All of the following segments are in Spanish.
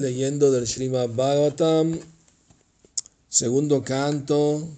leyendo del Srimad Bhagavatam, segundo canto,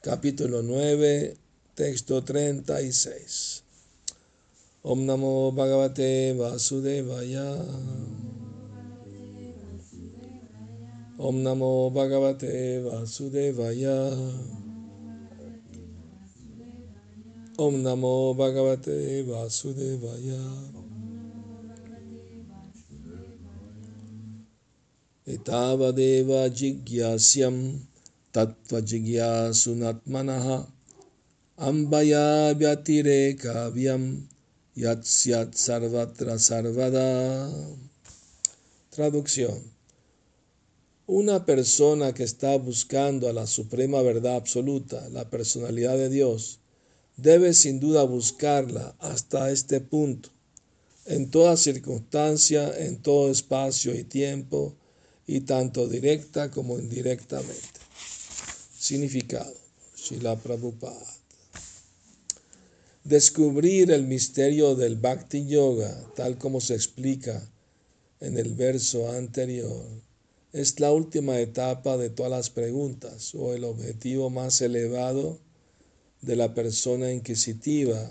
capítulo 9, texto 36. Om Namo Bhagavate Vasudevaya. Om Namo Bhagavate Vasudevaya. Om Namo Bhagavate Vasudevaya. Jigyasyam tattva jigyasunatmanaha ambaya vyatire kavyam yatsyat sarvatra sarvada. Traducción. Una persona que está buscando a la suprema verdad absoluta, la personalidad de Dios, debe sin duda buscarla hasta este punto, en toda circunstancia, en todo espacio y tiempo, y tanto directa como indirectamente. Significado. Shila Prabhupada. Descubrir el misterio del Bhakti Yoga, tal como se explica en el verso anterior, es la última etapa de todas las preguntas o el objetivo más elevado de la persona inquisitiva.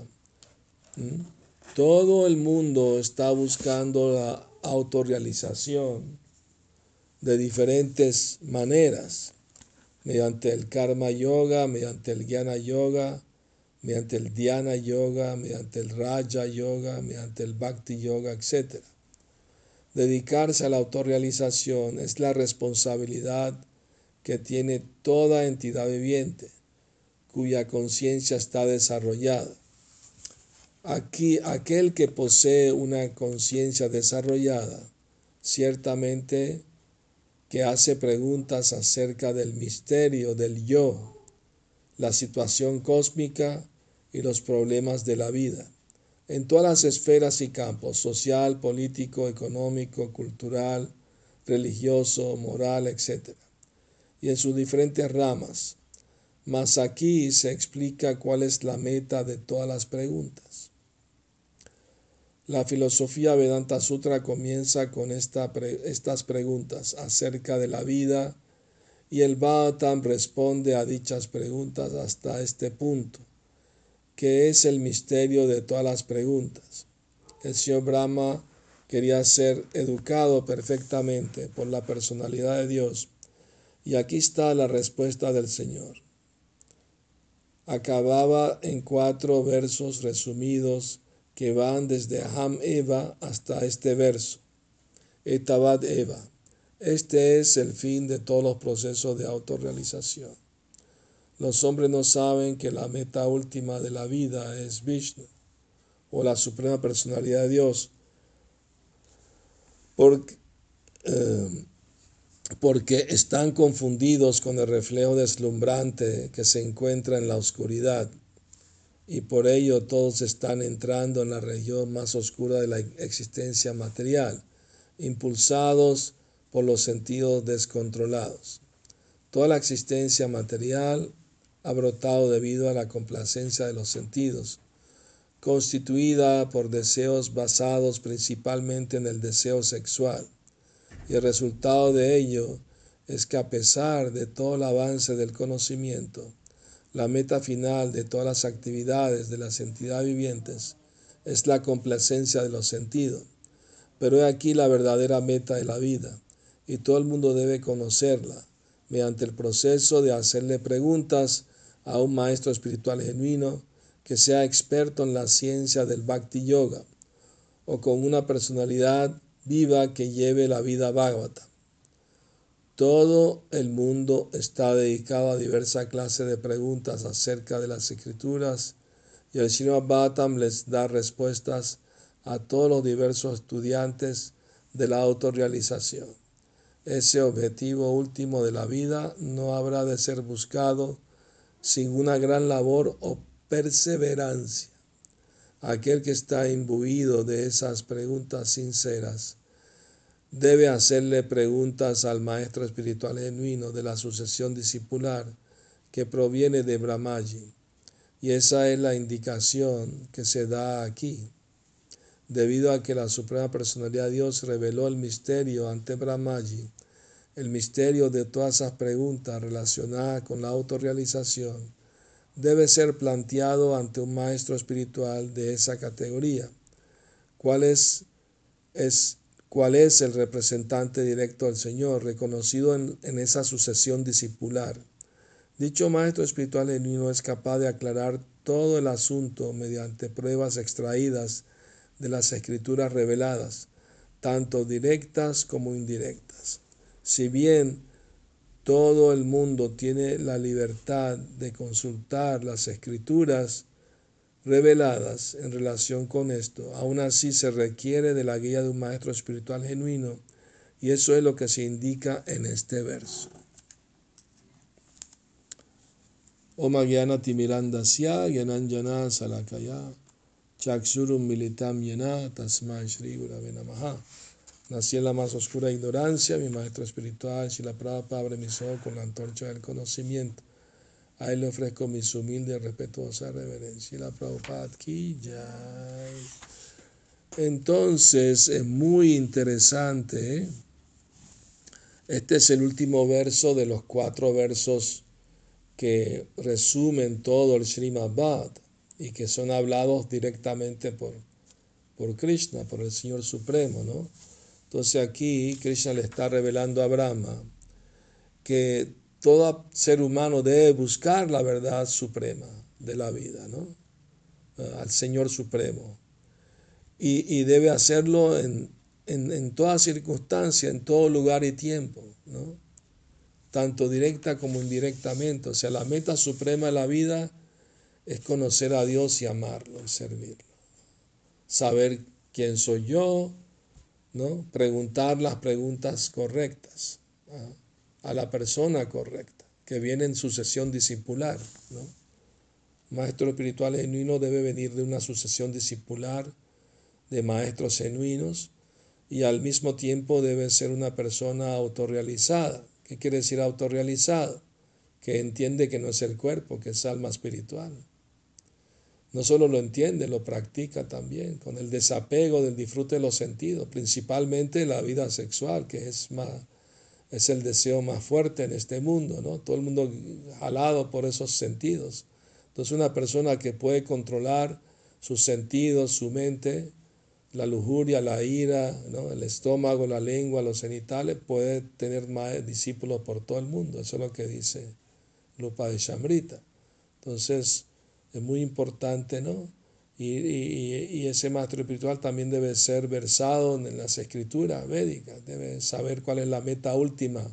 ¿Mm? Todo el mundo está buscando la autorrealización de diferentes maneras, mediante el karma yoga, mediante el jnana yoga, mediante el dhyana yoga, mediante el raja yoga, mediante el bhakti yoga, etc. Dedicarse a la autorrealización es la responsabilidad que tiene toda entidad viviente cuya conciencia está desarrollada. Aquí, aquel que posee una conciencia desarrollada, ciertamente que hace preguntas acerca del misterio del yo, la situación cósmica y los problemas de la vida, en todas las esferas y campos, social, político, económico, cultural, religioso, moral, etc. Y en sus diferentes ramas. Mas aquí se explica cuál es la meta de todas las preguntas. La filosofía Vedanta Sutra comienza con estas preguntas acerca de la vida y el Bhagavatam responde a dichas preguntas hasta este punto, que es el misterio de todas las preguntas. El señor Brahma quería ser educado perfectamente por la personalidad de Dios y aquí está la respuesta del Señor. Acababa en cuatro versos resumidos que van desde Ham Eva hasta este verso, Etabat Eva. Este es el fin de todos los procesos de autorrealización. Los hombres no saben que la meta última de la vida es Vishnu o la suprema personalidad de Dios, porque, eh, porque están confundidos con el reflejo deslumbrante que se encuentra en la oscuridad y por ello todos están entrando en la región más oscura de la existencia material, impulsados por los sentidos descontrolados. Toda la existencia material ha brotado debido a la complacencia de los sentidos, constituida por deseos basados principalmente en el deseo sexual. Y el resultado de ello es que a pesar de todo el avance del conocimiento, la meta final de todas las actividades de las entidades vivientes es la complacencia de los sentidos. Pero he aquí la verdadera meta de la vida, y todo el mundo debe conocerla mediante el proceso de hacerle preguntas a un maestro espiritual genuino que sea experto en la ciencia del Bhakti Yoga o con una personalidad viva que lleve la vida Bhagavata. Todo el mundo está dedicado a diversas clases de preguntas acerca de las escrituras y el Srimad Bhattam les da respuestas a todos los diversos estudiantes de la autorrealización. Ese objetivo último de la vida no habrá de ser buscado sin una gran labor o perseverancia. Aquel que está imbuido de esas preguntas sinceras debe hacerle preguntas al maestro espiritual genuino de la sucesión discipular que proviene de Brahmaji. Y esa es la indicación que se da aquí. debido a que la Suprema Personalidad de Dios reveló el misterio ante Brahmaji, el misterio de todas esas preguntas relacionadas con la autorrealización, debe ser planteado ante un maestro espiritual de esa categoría. ¿Cuál es, es, cuál es el representante directo del Señor, reconocido en, en esa sucesión discipular? Dicho maestro espiritual genuino es capaz de aclarar todo el asunto mediante pruebas extraídas de las escrituras reveladas, tanto directas como indirectas. Si bien todo el mundo tiene la libertad de consultar las escrituras reveladas en relación con esto, aún así se requiere de la guía de un maestro espiritual genuino y eso es lo que se indica en este verso. Om Gyana Timirandasya Gyananjana Salakaya Chaksurum Militam Yena Tasma Shri. Nací en la más oscura ignorancia, mi maestro espiritual, si la Prabhupada abre mis ojos con la antorcha del conocimiento. A él le ofrezco mis humildes y respetuosa reverencia. la Prabhupada ki Entonces es muy interesante. ¿eh? Este es el último verso de los cuatro versos que resumen todo el Srimad y que son hablados directamente por, por Krishna, por el Señor Supremo, ¿no? Entonces aquí Krishna le está revelando a Brahma que todo ser humano debe buscar la verdad suprema de la vida, ¿no? Al Señor Supremo. Y, debe hacerlo en, en, en toda circunstancia, en todo lugar y tiempo, ¿no? tanto directa como indirectamente. O sea, la meta suprema de la vida es conocer a Dios y amarlo y servirlo. Saber quién soy yo, ¿no? Preguntar las preguntas correctas a la persona correcta, que viene en sucesión discipular, ¿no? Maestro espiritual genuino debe venir de una sucesión discipular de maestros genuinos y al mismo tiempo debe ser una persona autorrealizada, ¿Qué quiere decir autorrealizado? Que entiende que no es el cuerpo, que es alma espiritual. No solo lo entiende, lo practica también, con el desapego del disfrute de los sentidos, principalmente la vida sexual, que es, más, es el deseo más fuerte en este mundo, ¿no? Todo el mundo jalado por esos sentidos. Entonces una persona que puede controlar sus sentidos, su mente, la lujuria, la ira, el estómago, la lengua, los genitales, puede tener más discípulos por todo el mundo. Eso es lo que dice Lupa de Shamrita. Entonces, es muy importante, ¿no? Y, ese maestro espiritual también debe ser versado en las escrituras védicas, debe saber cuál es la meta última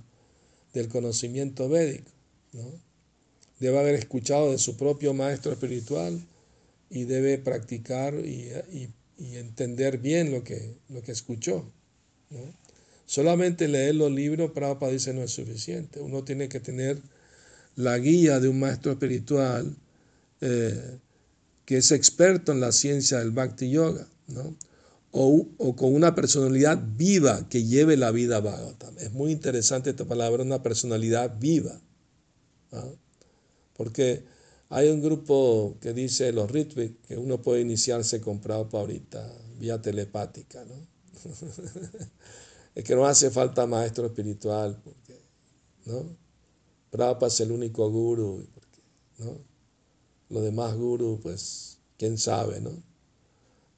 del conocimiento védico, ¿no? Debe haber escuchado de su propio maestro espiritual y debe practicar y, y y entender bien lo que, lo que escuchó. Solamente leer los libros, Prabhupada dice, no es suficiente. Uno tiene que tener la guía de un maestro espiritual eh, que es experto en la ciencia del Bhakti Yoga, o, con una personalidad viva que lleve la vida Bhagavatam. Es muy interesante esta palabra, una personalidad viva. Porque hay un grupo que dice los Ritvik que uno puede iniciarse con Prabhupada ahorita vía telepática, ¿no? es que no hace falta maestro espiritual, porque, ¿no? Prabhupada es el único guru, ¿no? Los demás gurus, pues, quién sabe, ¿no?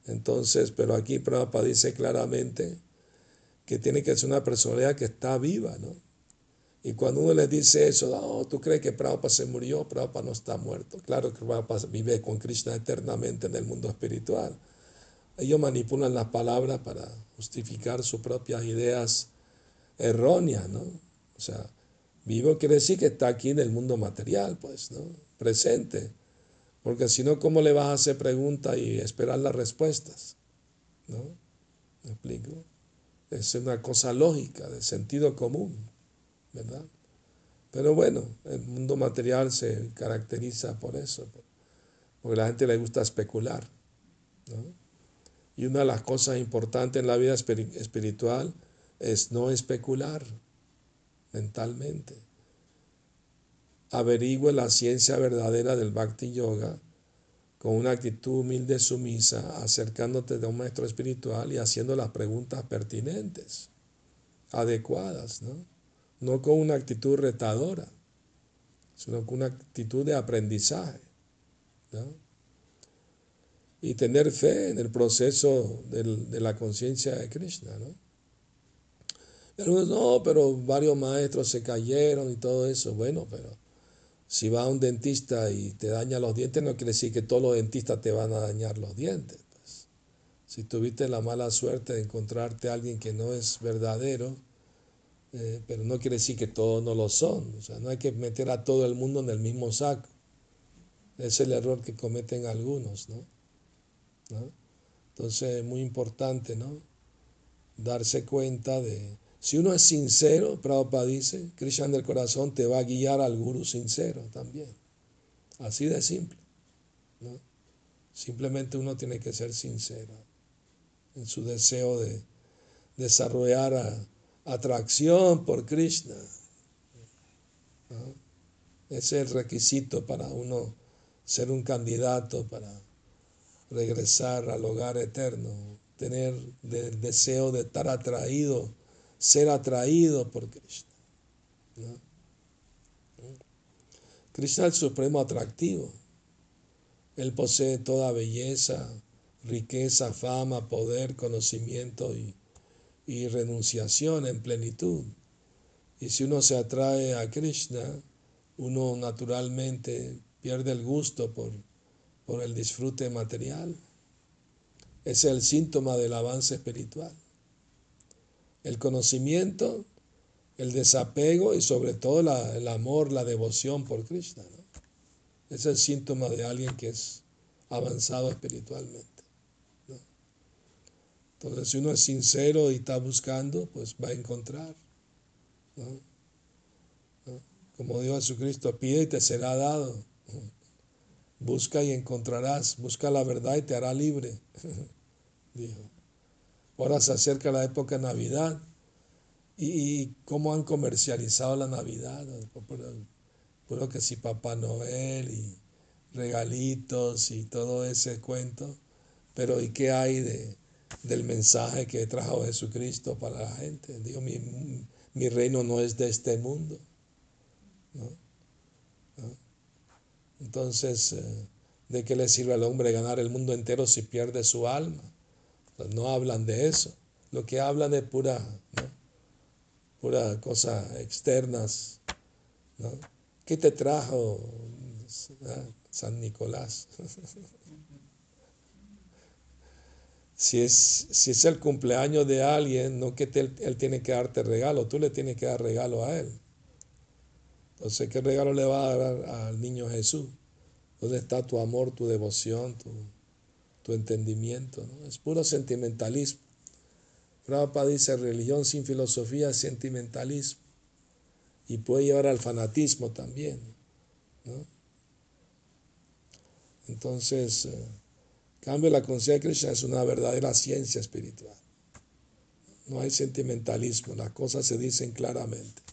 Entonces, pero aquí Prabhupada dice claramente que tiene que ser una personalidad que está viva, ¿no? Y cuando uno les dice eso, oh, ¿tú crees que Prabhupada se murió? Prabhupada no está muerto. Claro que Prabhupada vive con Krishna eternamente en el mundo espiritual. Ellos manipulan las palabras para justificar sus propias ideas erróneas, ¿no? O sea, vivo quiere decir que está aquí en el mundo material, pues, ¿no? Presente. Porque si no, ¿cómo le vas a hacer preguntas y esperar las respuestas? ¿No? ¿Me explico? Es una cosa lógica, de sentido común. ¿verdad? Pero bueno, el mundo material se caracteriza por eso, porque a la gente le gusta especular. Y una de las cosas importantes en la vida espiritual es no especular mentalmente. Averigüe la ciencia verdadera del Bhakti Yoga con una actitud humilde, sumisa, acercándote de un maestro espiritual y haciendo las preguntas pertinentes, adecuadas, ¿no? No con una actitud retadora, sino con una actitud de aprendizaje, ¿no? Y tener fe en el proceso de la conciencia de Krishna, ¿no? no, pero varios maestros se cayeron y todo eso. Bueno, pero si va a un dentista y te daña los dientes, no quiere decir que todos los dentistas te van a dañar los dientes. Pues. Si tuviste la mala suerte de encontrarte a alguien que no es verdadero, eh, pero no quiere decir que todos no lo son. O sea, no hay que meter a todo el mundo en el mismo saco. Es el error que cometen algunos, ¿no? ¿No? Entonces es muy importante, ¿no? Darse cuenta de, si uno es sincero, Prabhupada dice, Krishna del corazón te va a guiar al guru sincero también. Así de simple. ¿no? Simplemente uno tiene que ser sincero en su deseo de desarrollar atracción por Krishna. Ese es el requisito para uno ser un candidato para regresar al hogar eterno, tener el deseo de estar atraído ser atraído por Krishna. Krishna es el supremo atractivo. Él posee toda belleza, riqueza, fama, poder, conocimiento y, y renunciación en plenitud. Y si uno se atrae a Krishna, uno naturalmente pierde el gusto por, por el disfrute material. Es el síntoma del avance espiritual el conocimiento, el desapego y sobre todo el amor, la devoción por Krishna. Es el síntoma de alguien que es avanzado espiritualmente. Entonces, si uno es sincero y está buscando, pues va a encontrar. Como dijo Jesucristo, pide y te será dado. Busca y encontrarás. Busca la verdad y te hará libre. Dijo. Ahora se acerca la época de Navidad y, cómo han comercializado la Navidad. Puro, que si Papá Noel y regalitos y todo ese cuento. Pero ¿y qué hay de, del mensaje que trajo Jesucristo para la gente? Digo, mi, reino no es de este mundo. Entonces, eh, ¿de qué le sirve al hombre ganar el mundo entero si pierde su alma? No hablan de eso. Lo que hablan es pura, pura cosa externas. ¿Qué te trajo San Nicolás? si, es, si es el cumpleaños de alguien, no que él tiene que darte regalo, tú le tienes que dar regalo a él. Entonces, ¿qué regalo le va a dar al niño Jesús? ¿Dónde está tu amor, tu devoción, tu, tu entendimiento. ¿no? Es puro sentimentalismo. Prabhupada dice religión sin filosofía es sentimentalismo y puede llevar al fanatismo también. ¿no? Entonces, eh, cambio la conciencia de Krishna es una verdadera ciencia espiritual. No hay sentimentalismo, las cosas se dicen claramente.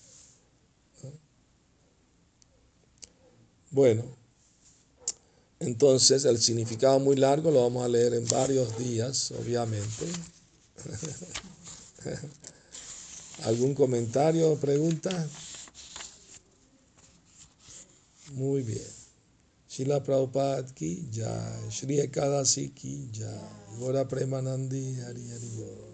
Bueno, entonces, el significado muy largo lo vamos a leer en varios días, obviamente. ¿Algún comentario o pregunta? Muy bien. Shila Prabhupada ki Shri Ekadasi ki Gora Premanandi Hari Hari